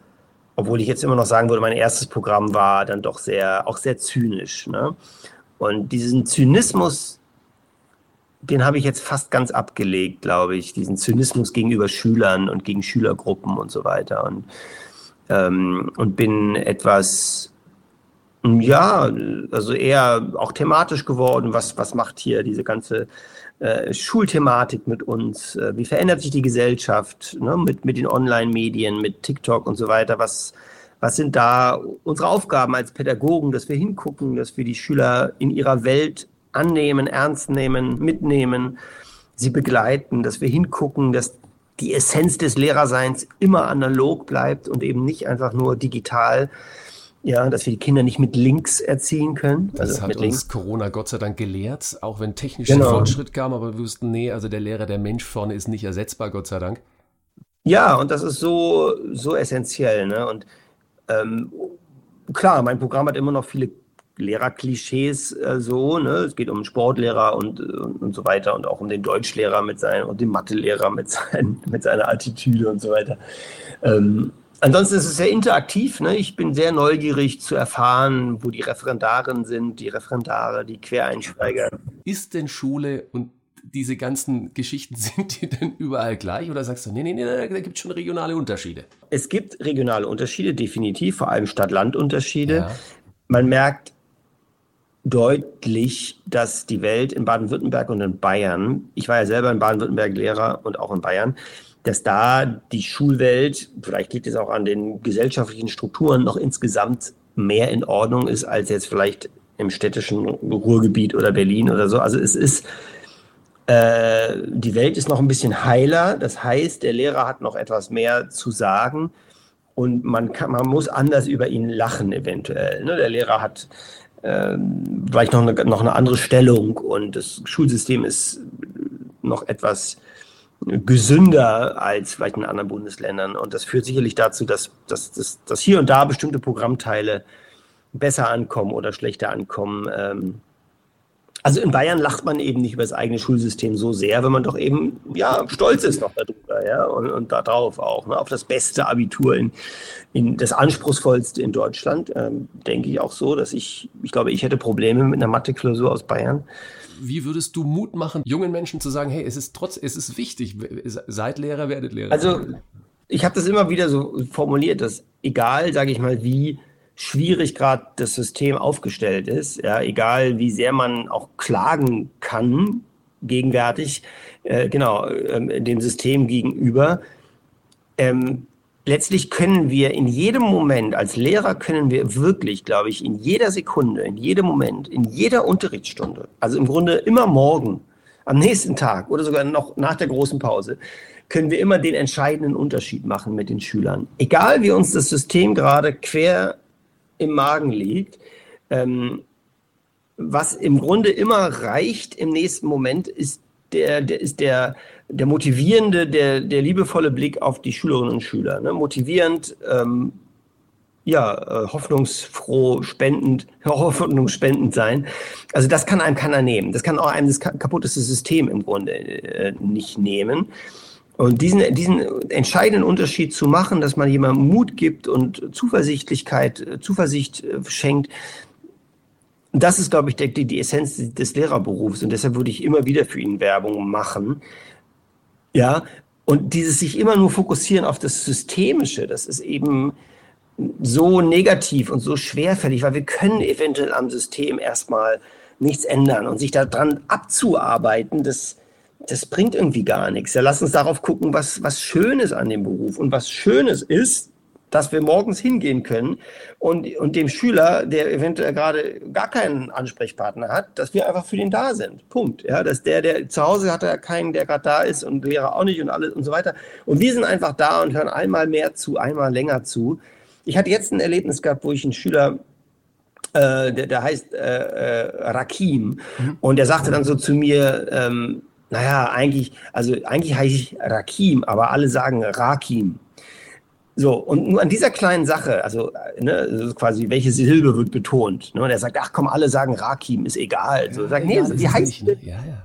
obwohl ich jetzt immer noch sagen würde, mein erstes Programm war dann doch sehr, auch sehr zynisch. Ne? Und diesen Zynismus, den habe ich jetzt fast ganz abgelegt, glaube ich. Diesen Zynismus gegenüber Schülern und gegen Schülergruppen und so weiter. Und, ähm, und bin etwas, ja, also eher auch thematisch geworden. Was, was macht hier diese ganze äh, Schulthematik mit uns? Äh, wie verändert sich die Gesellschaft ne, mit, mit den Online-Medien, mit TikTok und so weiter? Was, was sind da unsere Aufgaben als Pädagogen, dass wir hingucken, dass wir die Schüler in ihrer Welt annehmen, ernst nehmen, mitnehmen, sie begleiten, dass wir hingucken, dass die Essenz des Lehrerseins immer analog bleibt und eben nicht einfach nur digital. Ja, dass wir die Kinder nicht mit links erziehen können. Das also hat uns links. Corona Gott sei Dank gelehrt, auch wenn technischer Genau. Fortschritt kam, aber wir wussten, nee, also der Lehrer, der Mensch vorne ist nicht ersetzbar, Gott sei Dank. Ja, und das ist so, so essentiell. Ne? Und ähm, klar, mein Programm hat immer noch viele Lehrerklischees äh, so. Ne? Es geht um Sportlehrer und, und, und so weiter und auch um den Deutschlehrer mit seinen und den Mathelehrer mit, seinen, [LAUGHS] mit seiner Attitüde und so weiter. Ähm, ansonsten ist es sehr interaktiv. Ne? Ich bin sehr neugierig zu erfahren, wo die Referendarinnen sind, die Referendare, die Quereinsteiger. Ist denn Schule und diese ganzen Geschichten, [LAUGHS] sind die denn überall gleich? Oder sagst du, nee, nee, nee, da gibt es schon regionale Unterschiede? Es gibt regionale Unterschiede, definitiv, vor allem Stadt-Land-Unterschiede. Ja. Man merkt deutlich, dass die Welt in Baden-Württemberg und in Bayern, ich war ja selber in Baden-Württemberg Lehrer und auch in Bayern, dass da die Schulwelt, vielleicht liegt es auch an den gesellschaftlichen Strukturen, noch insgesamt mehr in Ordnung ist als jetzt vielleicht im städtischen Ruhrgebiet oder Berlin oder so. Also es ist, äh, die Welt ist noch ein bisschen heiler. Das heißt, der Lehrer hat noch etwas mehr zu sagen und man, kann, man muss anders über ihn lachen eventuell. Ne? Der Lehrer hat ähm, vielleicht noch eine, noch eine andere Stellung und das Schulsystem ist noch etwas gesünder als vielleicht in anderen Bundesländern. Und das führt sicherlich dazu, dass, dass, dass, dass hier und da bestimmte Programmteile besser ankommen oder schlechter ankommen. Ähm, also in Bayern lacht man eben nicht über das eigene Schulsystem so sehr, wenn man doch eben ja stolz ist noch darüber, ja, und, und darauf auch, ne, auf das beste Abitur in, in das anspruchsvollste in Deutschland, ähm, denke ich auch so, dass ich, ich glaube, ich hätte Probleme mit einer Mathe-Klausur aus Bayern. Wie würdest du Mut machen, jungen Menschen zu sagen, hey, es ist trotz, es ist wichtig, seid Lehrer, werdet Lehrer? Also ich habe das immer wieder so formuliert, dass egal, sage ich mal, wie schwierig gerade das System aufgestellt ist, ja, egal wie sehr man auch klagen kann, gegenwärtig, äh, genau, ähm, dem System gegenüber, ähm, letztlich können wir in jedem Moment, als Lehrer können wir wirklich, glaube ich, in jeder Sekunde, in jedem Moment, in jeder Unterrichtsstunde, also im Grunde immer morgen, am nächsten Tag oder sogar noch nach der großen Pause, können wir immer den entscheidenden Unterschied machen mit den Schülern. Egal wie uns das System gerade quer im Magen liegt, ähm, was im Grunde immer reicht im nächsten Moment, ist der, der, ist der, der motivierende, der, der liebevolle Blick auf die Schülerinnen und Schüler. Ne? Motivierend, ähm, ja, äh, hoffnungsfroh, spendend, [LAUGHS] hoffnungsspendend sein. Also das kann einem keiner nehmen. Das kann auch einem das kaputteste System im Grunde äh, nicht nehmen. Und diesen, diesen entscheidenden Unterschied zu machen, dass man jemandem Mut gibt und Zuversichtlichkeit, Zuversicht äh, schenkt, das ist, glaube ich, die, die Essenz des Lehrerberufs. Und deshalb würde ich immer wieder für ihn Werbung machen. Ja, und dieses sich immer nur fokussieren auf das Systemische, das ist eben so negativ und so schwerfällig, weil wir können eventuell am System erstmal nichts ändern und sich daran abzuarbeiten, das, das bringt irgendwie gar nichts. Ja, lass uns darauf gucken, was, was Schönes an dem Beruf und was Schönes ist, dass wir morgens hingehen können und, und dem Schüler, der eventuell gerade gar keinen Ansprechpartner hat, dass wir einfach für den da sind. Punkt. Ja, dass der, der zu Hause hat er keinen, der gerade da ist und Lehrer auch nicht und alles und so weiter. Und wir sind einfach da und hören einmal mehr zu, einmal länger zu. Ich hatte jetzt ein Erlebnis gehabt, wo ich einen Schüler äh, der, der heißt äh, äh, Rakim. Mhm. Und der sagte dann so zu mir, ähm, naja, eigentlich, also eigentlich heiße ich Rakim, aber alle sagen Rakim. So, und nur an dieser kleinen Sache, also, ne, also quasi, welche Silbe wird betont? Ne? Und er sagt, ach komm, alle sagen Rakim, ist egal. So, sagt, nee, Ja, die heißt. nicht, ne? Ja, ja.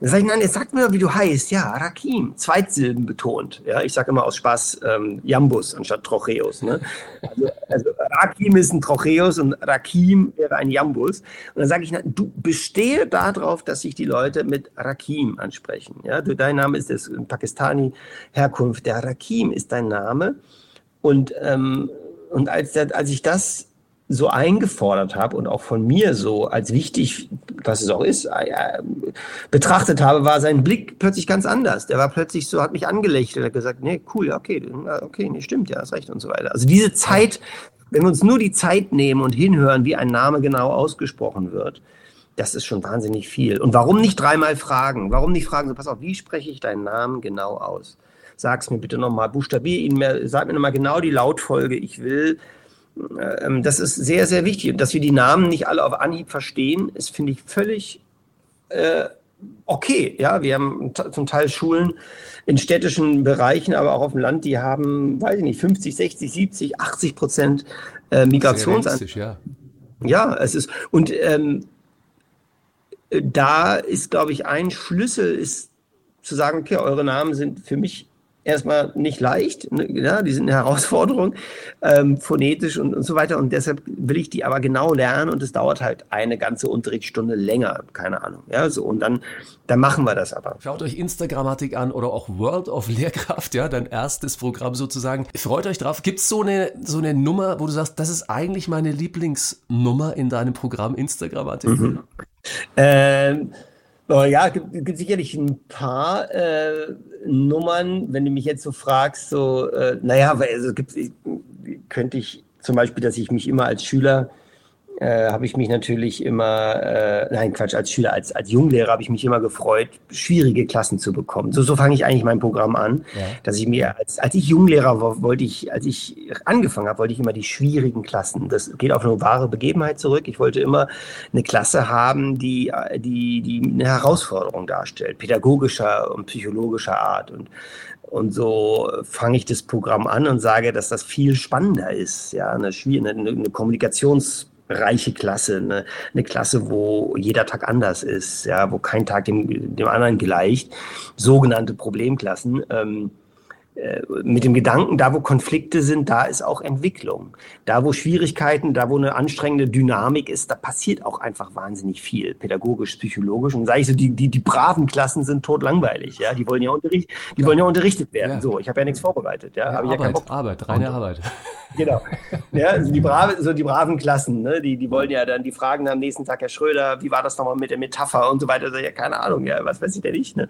Dann sag ich, nein, jetzt sag mir, wie du heißt. Ja, Rakim, Zweitsilben betont. Ja, ich sage immer aus Spaß ähm, Jambus anstatt Trocheus. Ne? Also, also Rakim ist ein Trocheus und Rakim wäre ein Jambus. Und dann sage ich, na, du bestehe darauf, dass sich die Leute mit Rakim ansprechen. Ja, du, dein Name ist das Pakistani-Herkunft. Der Rakim ist dein Name. Und, ähm, und als, der, als ich das so eingefordert habe und auch von mir so als wichtig, was es auch ist, äh, betrachtet habe, war sein Blick plötzlich ganz anders. Der war plötzlich so, hat mich angelächelt, hat gesagt, nee, cool, okay, okay, nee, stimmt, ja, hast recht und so weiter. Also diese Zeit, wenn wir uns nur die Zeit nehmen und hinhören, wie ein Name genau ausgesprochen wird, das ist schon wahnsinnig viel. Und warum nicht dreimal fragen? Warum nicht fragen, so pass auf, wie spreche ich deinen Namen genau aus? Sag's mir bitte nochmal, buchstabier ihn mir, sag mir nochmal genau die Lautfolge, ich will das ist sehr, sehr wichtig. Und dass wir die Namen nicht alle auf Anhieb verstehen, ist, finde ich, völlig äh, okay. Ja, wir haben zum Teil Schulen in städtischen Bereichen, aber auch auf dem Land, die haben, weiß ich nicht, 50, 60, 70, 80 Prozent äh, Migrationsanteil. Ja. ja, es ist, und ähm, da ist, glaube ich, ein Schlüssel ist zu sagen, okay, eure Namen sind für mich erstmal nicht leicht, ne, ja, die sind eine Herausforderung, ähm, phonetisch und, und so weiter. Und deshalb will ich die aber genau lernen und es dauert halt eine ganze Unterrichtsstunde länger, keine Ahnung. Ja, so und dann, dann machen wir das aber. Schaut euch Instagrammatik an oder auch World of Lehrkraft, ja, dein erstes Programm sozusagen. Freut euch drauf. Gibt es so eine, so eine Nummer, wo du sagst, das ist eigentlich meine Lieblingsnummer in deinem Programm Instagrammatik? Mhm. Ähm, Oh ja, gibt, gibt sicherlich ein paar äh, Nummern, wenn du mich jetzt so fragst, so, äh, naja, also gibt, könnte ich zum Beispiel, dass ich mich immer als Schüler äh, habe ich mich natürlich immer, äh, nein Quatsch, als Schüler, als, als Junglehrer habe ich mich immer gefreut, schwierige Klassen zu bekommen. So, so fange ich eigentlich mein Programm an, ja. dass ich mir, als, als ich Junglehrer war, wollte ich, als ich angefangen habe, wollte ich immer die schwierigen Klassen. Das geht auf eine wahre Begebenheit zurück. Ich wollte immer eine Klasse haben, die, die, die eine Herausforderung darstellt, pädagogischer und psychologischer Art. Und und so fange ich das Programm an und sage, dass das viel spannender ist. Ja, eine, eine, eine Kommunikations- reiche Klasse, eine, eine Klasse, wo jeder Tag anders ist, ja, wo kein Tag dem, dem anderen gleicht, sogenannte Problemklassen. Ähm, äh, mit dem Gedanken, da wo Konflikte sind, da ist auch Entwicklung. Da wo Schwierigkeiten, da wo eine anstrengende Dynamik ist, da passiert auch einfach wahnsinnig viel, pädagogisch, psychologisch. Und sage ich so, die, die, die braven Klassen sind totlangweilig, ja. Die wollen ja, unterricht, die ja. wollen ja unterrichtet werden. Ja. So, ich habe ja nichts vorbereitet, ja. ja Arbeit, ja Arbeit, reine Arbeit. [LAUGHS] Genau. Ja, also die, brave, so die braven Klassen, ne? die, die wollen ja dann, die fragen am nächsten Tag, Herr Schröder, wie war das nochmal mit der Metapher und so weiter. Ja, keine Ahnung, ja, was weiß ich denn nicht. Ne?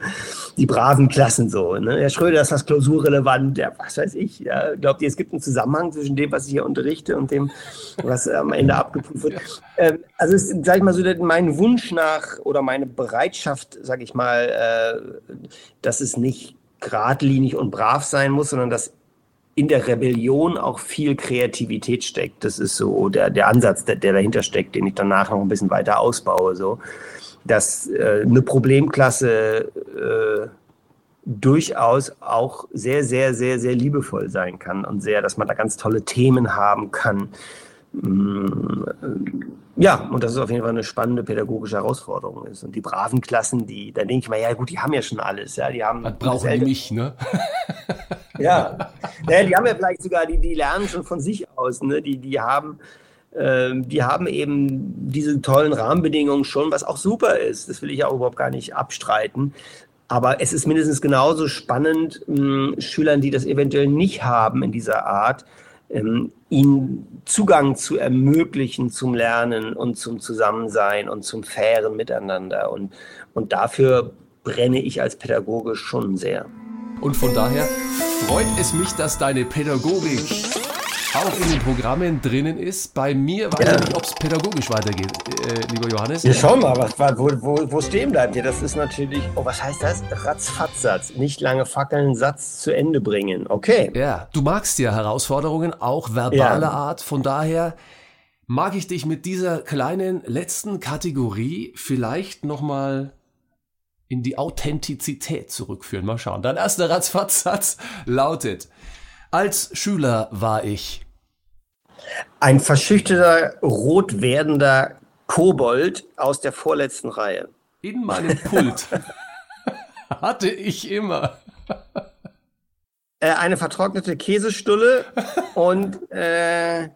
Die braven Klassen so. Ne? Herr Schröder, ist das klausurrelevant? Ja, was weiß ich. Ja? Glaubt ihr, es gibt einen Zusammenhang zwischen dem, was ich hier unterrichte und dem, was am Ende abgeprüft wird? Ähm, also, ist, sag ich mal so, mein Wunsch nach oder meine Bereitschaft, sag ich mal, äh, dass es nicht geradlinig und brav sein muss, sondern dass in der Rebellion auch viel Kreativität steckt. Das ist so der, der Ansatz, der, der dahinter steckt, den ich danach noch ein bisschen weiter ausbaue. So. Dass äh, eine Problemklasse äh, durchaus auch sehr, sehr, sehr, sehr liebevoll sein kann und sehr, dass man da ganz tolle Themen haben kann. Mm, ja, und das ist auf jeden Fall eine spannende pädagogische Herausforderung ist. Und die braven Klassen, die, da denke ich mal, ja gut, die haben ja schon alles, ja, die haben. Was brauchen die mich, ne? [LAUGHS] ja. ja, die haben ja vielleicht sogar, die, die lernen schon von sich aus, ne? Die, die haben, äh, die haben eben diese tollen Rahmenbedingungen schon, was auch super ist. Das will ich auch überhaupt gar nicht abstreiten. Aber es ist mindestens genauso spannend, mh, Schülern, die das eventuell nicht haben in dieser Art, ähm, ihnen Zugang zu ermöglichen zum Lernen und zum Zusammensein und zum fairen Miteinander. Und, und dafür brenne ich als Pädagoge schon sehr. Und von daher freut es mich, dass deine Pädagogik auch in den Programmen drinnen ist. Bei mir weiß ich nicht, ob es pädagogisch weitergeht, äh, lieber Johannes. Wir schauen mal, was, wo, wo, wo stehen bleibt ihr. Das ist natürlich, oh, was heißt das? Ratzfatzsatz. Nicht lange fackeln, Satz zu Ende bringen. Okay. Ja, du magst ja Herausforderungen, auch verbaler ja. Art. Von daher mag ich dich mit dieser kleinen letzten Kategorie vielleicht nochmal in die Authentizität zurückführen. Mal schauen. Dein erster Ratzfatzsatz lautet, als Schüler war ich ein verschüchterter, rot werdender Kobold aus der vorletzten Reihe. In meinem Pult [LAUGHS] hatte ich immer äh, eine vertrocknete Käsestulle und äh,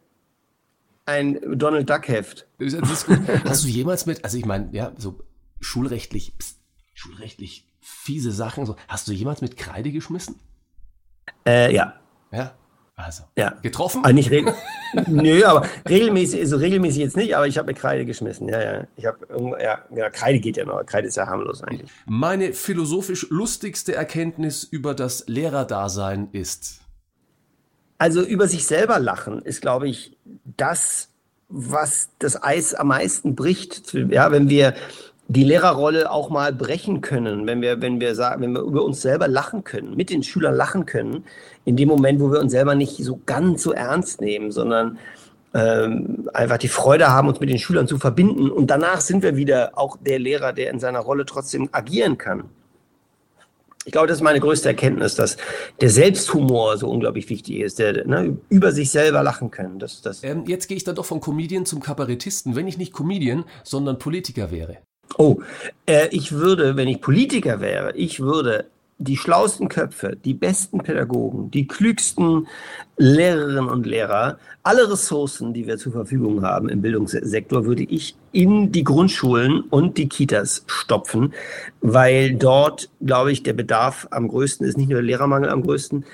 ein Donald Duck Heft. Hast du jemals mit, also ich meine, ja, so schulrechtlich, pst, schulrechtlich fiese Sachen, so, hast du jemals mit Kreide geschmissen? Äh, ja. Ja. Also. Ja. Getroffen? Aber ah, nicht regel [LAUGHS] Nö, aber regelmäßig, also regelmäßig jetzt nicht, aber ich habe mit Kreide geschmissen. Ja, ja. Ich habe ja, ja, Kreide geht ja noch. Kreide ist ja harmlos eigentlich. Meine philosophisch lustigste Erkenntnis über das Lehrerdasein ist. Also über sich selber lachen ist, glaube ich, das, was das Eis am meisten bricht. Ja, wenn wir die Lehrerrolle auch mal brechen können, wenn wir, wenn wir sagen, wenn wir über uns selber lachen können, mit den Schülern lachen können, in dem Moment, wo wir uns selber nicht so ganz so ernst nehmen, sondern ähm, einfach die Freude haben, uns mit den Schülern zu verbinden. Und danach sind wir wieder auch der Lehrer, der in seiner Rolle trotzdem agieren kann. Ich glaube, das ist meine größte Erkenntnis, dass der Selbsthumor so unglaublich wichtig ist, der ne, über sich selber lachen können. Das, das ähm, jetzt gehe ich dann doch von Comedian zum Kabarettisten, wenn ich nicht Comedian, sondern Politiker wäre. Oh, äh, ich würde, wenn ich Politiker wäre, ich würde die schlauesten Köpfe, die besten Pädagogen, die klügsten Lehrerinnen und Lehrer, alle Ressourcen, die wir zur Verfügung haben im Bildungssektor, würde ich in die Grundschulen und die Kitas stopfen, weil dort, glaube ich, der Bedarf am größten ist, nicht nur der Lehrermangel am größten,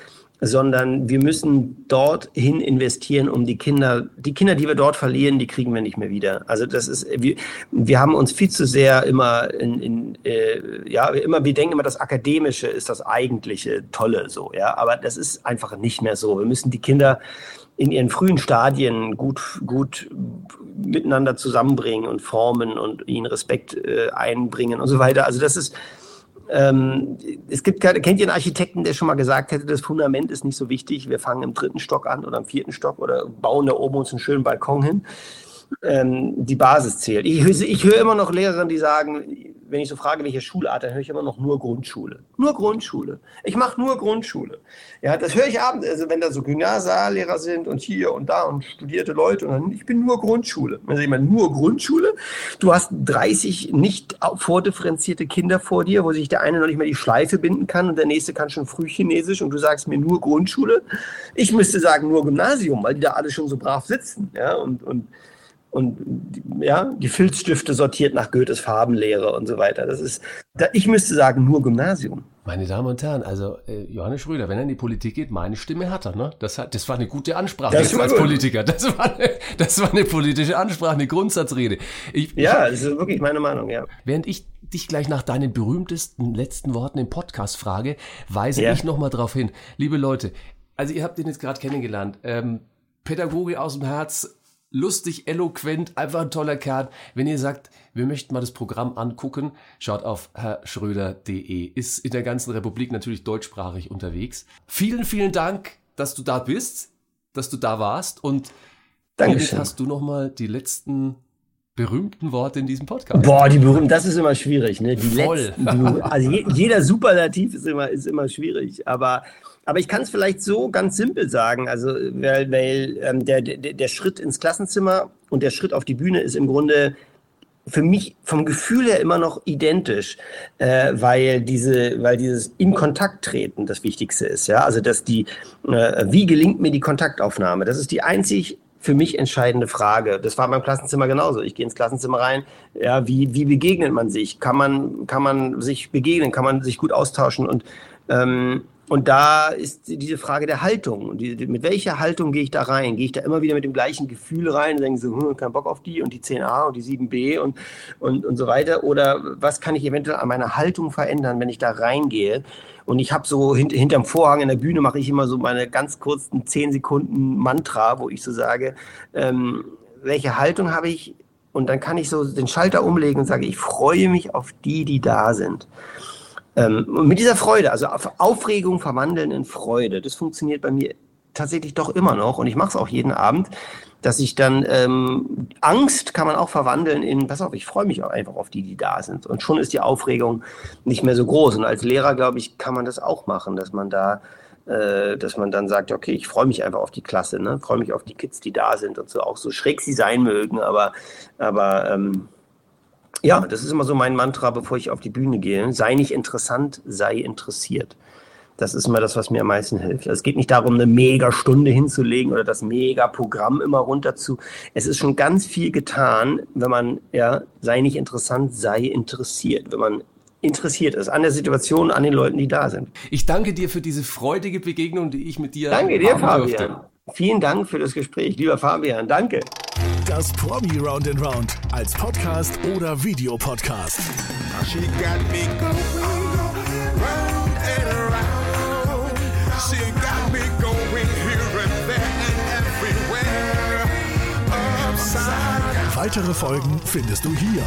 sondern wir müssen dorthin investieren, um die Kinder, die Kinder, die wir dort verlieren, die kriegen wir nicht mehr wieder. Also das ist, wir, wir haben uns viel zu sehr immer in, in äh, ja, immer, wir denken immer, das Akademische ist das eigentliche Tolle, so, ja, aber das ist einfach nicht mehr so. Wir müssen die Kinder in ihren frühen Stadien gut, gut miteinander zusammenbringen und formen und ihnen Respekt äh, einbringen und so weiter. Also das ist, ähm, es gibt keine, kennt ihr einen Architekten, der schon mal gesagt hätte, das Fundament ist nicht so wichtig, wir fangen im dritten Stock an oder im vierten Stock oder bauen da oben uns einen schönen Balkon hin. Ähm, die Basis zählt. Ich, ich höre immer noch Lehrerinnen, die sagen, wenn ich so frage, welche Schulart, dann höre ich immer noch nur Grundschule. Nur Grundschule. Ich mache nur Grundschule. Ja, das höre ich abends, also wenn da so Gymnasiallehrer sind und hier und da und studierte Leute und dann, ich bin nur Grundschule. Wenn ich mal nur Grundschule, du hast 30 nicht vordifferenzierte Kinder vor dir, wo sich der eine noch nicht mal die Schleife binden kann und der nächste kann schon früh Chinesisch und du sagst mir nur Grundschule. Ich müsste sagen nur Gymnasium, weil die da alle schon so brav sitzen. Ja, und, und und ja, die Filzstifte sortiert nach Goethes Farbenlehre und so weiter. Das ist, ich müsste sagen, nur Gymnasium. Meine Damen und Herren, also äh, Johannes Schröder, wenn er in die Politik geht, meine Stimme hat er. Ne? Das, hat, das war eine gute Ansprache das als gut. Politiker. Das war, eine, das war eine politische Ansprache, eine Grundsatzrede. Ich, ja, das ist wirklich meine Meinung, ja. Während ich dich gleich nach deinen berühmtesten letzten Worten im Podcast frage, weise ja. ich nochmal darauf hin. Liebe Leute, also ihr habt ihn jetzt gerade kennengelernt. Ähm, Pädagoge aus dem Herz, lustig, eloquent, einfach ein toller Kerl. Wenn ihr sagt, wir möchten mal das Programm angucken, schaut auf herrschröder.de. Ist in der ganzen Republik natürlich deutschsprachig unterwegs. Vielen, vielen Dank, dass du da bist, dass du da warst und Dankeschön. hast du noch mal die letzten berühmten Worte in diesem Podcast. Boah, die berühmten, das ist immer schwierig, ne? Die Voll. Letzten, die, also je, jeder Superlativ ist immer, ist immer schwierig, aber aber ich kann es vielleicht so ganz simpel sagen, also weil, weil ähm, der, der, der Schritt ins Klassenzimmer und der Schritt auf die Bühne ist im Grunde für mich vom Gefühl her immer noch identisch, äh, weil diese, weil dieses in Kontakt treten das Wichtigste ist, ja. Also dass die, äh, wie gelingt mir die Kontaktaufnahme? Das ist die einzig für mich entscheidende Frage. Das war beim Klassenzimmer genauso. Ich gehe ins Klassenzimmer rein. Ja, wie, wie begegnet man sich? Kann man, kann man sich begegnen? Kann man sich gut austauschen? Und ähm, und da ist diese Frage der Haltung. Und die, mit welcher Haltung gehe ich da rein? Gehe ich da immer wieder mit dem gleichen Gefühl rein und denke so, hm, kein Bock auf die und die 10a und die 7b und, und, und so weiter? Oder was kann ich eventuell an meiner Haltung verändern, wenn ich da reingehe? Und ich habe so hint, hinterm Vorhang in der Bühne mache ich immer so meine ganz kurzen 10 Sekunden Mantra, wo ich so sage, ähm, welche Haltung habe ich? Und dann kann ich so den Schalter umlegen und sage, ich freue mich auf die, die da sind. Ähm, und mit dieser Freude, also Aufregung verwandeln in Freude, das funktioniert bei mir tatsächlich doch immer noch und ich mache es auch jeden Abend, dass ich dann ähm, Angst kann man auch verwandeln in, pass auf, ich freue mich auch einfach auf die, die da sind und schon ist die Aufregung nicht mehr so groß und als Lehrer glaube ich kann man das auch machen, dass man da äh, dass man dann sagt, okay, ich freue mich einfach auf die Klasse, ne? freue mich auf die Kids, die da sind und so, auch so schräg sie sein mögen, aber, aber ähm, ja, das ist immer so mein Mantra, bevor ich auf die Bühne gehe. Sei nicht interessant, sei interessiert. Das ist immer das, was mir am meisten hilft. Es geht nicht darum, eine Mega-Stunde hinzulegen oder das Mega-Programm immer runter zu. Es ist schon ganz viel getan, wenn man, ja, sei nicht interessant, sei interessiert. Wenn man interessiert ist an der Situation, an den Leuten, die da sind. Ich danke dir für diese freudige Begegnung, die ich mit dir Danke dir, Fabian. Durfte. Vielen Dank für das Gespräch, lieber Fabian. Danke. Das Promi Round and Round als Podcast oder Videopodcast. She got me going round and around. She got me going here and there and everywhere. Upside. Weitere Folgen findest du hier.